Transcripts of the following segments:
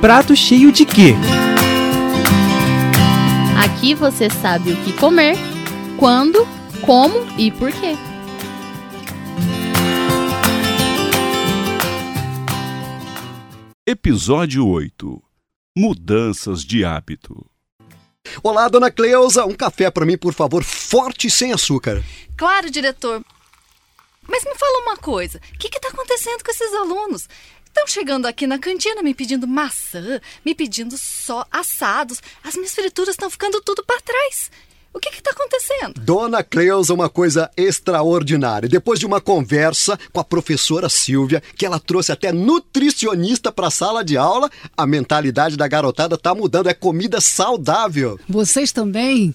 prato cheio de quê? Aqui você sabe o que comer, quando, como e por quê. Episódio 8 Mudanças de hábito. Olá, dona Cleusa, um café para mim, por favor, forte e sem açúcar. Claro, diretor. Mas me fala uma coisa: o que está acontecendo com esses alunos? Estão chegando aqui na cantina me pedindo maçã, me pedindo só assados. As minhas frituras estão ficando tudo para trás. O que está acontecendo? Dona Cleusa, uma coisa extraordinária. Depois de uma conversa com a professora Silvia, que ela trouxe até nutricionista para a sala de aula, a mentalidade da garotada tá mudando. É comida saudável. Vocês também?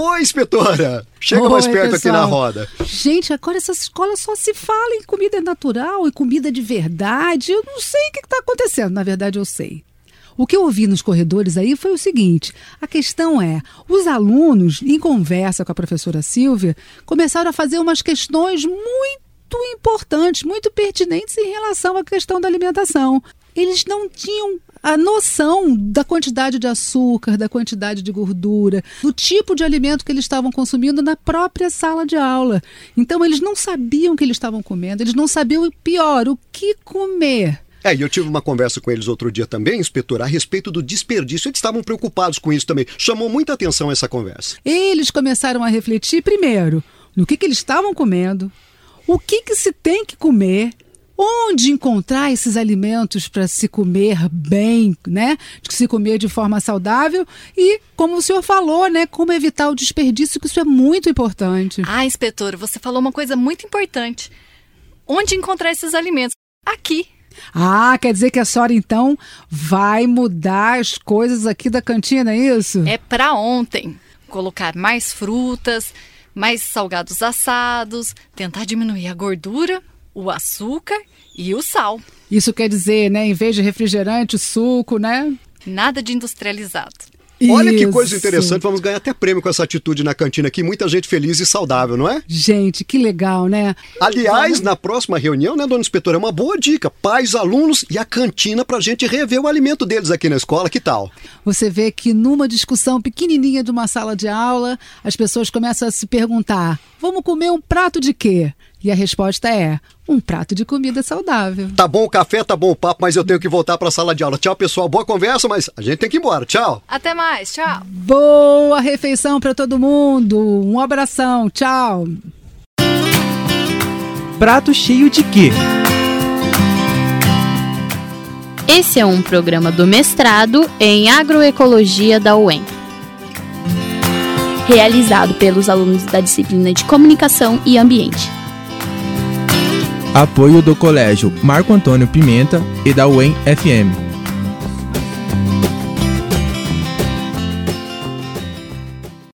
Oi, inspetora! Chega Oi, mais perto pessoal. aqui na roda. Gente, agora essas escolas só se fala em comida natural e comida de verdade. Eu não sei o que está acontecendo. Na verdade, eu sei. O que eu ouvi nos corredores aí foi o seguinte: a questão é, os alunos, em conversa com a professora Silvia, começaram a fazer umas questões muito importantes, muito pertinentes em relação à questão da alimentação. Eles não tinham a noção da quantidade de açúcar, da quantidade de gordura, do tipo de alimento que eles estavam consumindo na própria sala de aula. Então, eles não sabiam o que eles estavam comendo, eles não sabiam, pior, o que comer. É, e eu tive uma conversa com eles outro dia também, inspetor, a respeito do desperdício. Eles estavam preocupados com isso também. Chamou muita atenção essa conversa. Eles começaram a refletir, primeiro, no que, que eles estavam comendo, o que, que se tem que comer, onde encontrar esses alimentos para se comer bem, né? De se comer de forma saudável e, como o senhor falou, né? Como evitar o desperdício, que isso é muito importante. Ah, inspetor, você falou uma coisa muito importante. Onde encontrar esses alimentos? Aqui. Ah, quer dizer que a senhora então vai mudar as coisas aqui da cantina, é isso? É para ontem. Colocar mais frutas, mais salgados assados, tentar diminuir a gordura, o açúcar e o sal. Isso quer dizer, né, em vez de refrigerante, suco, né? Nada de industrializado. Olha que coisa interessante, vamos ganhar até prêmio com essa atitude na cantina aqui. Muita gente feliz e saudável, não é? Gente, que legal, né? Aliás, na próxima reunião, né, dona inspetora, é uma boa dica. Pais, alunos e a cantina pra gente rever o alimento deles aqui na escola, que tal? Você vê que numa discussão pequenininha de uma sala de aula, as pessoas começam a se perguntar: vamos comer um prato de quê? E a resposta é: um prato de comida saudável. Tá bom o café, tá bom o papo, mas eu tenho que voltar pra sala de aula. Tchau, pessoal. Boa conversa, mas a gente tem que ir embora. Tchau. Até mais, tchau. Boa refeição para todo mundo. Um abração. Tchau. Prato cheio de quê? Esse é um programa do mestrado em agroecologia da UEM. Realizado pelos alunos da disciplina de Comunicação e Ambiente. Apoio do Colégio Marco Antônio Pimenta e da UEM FM.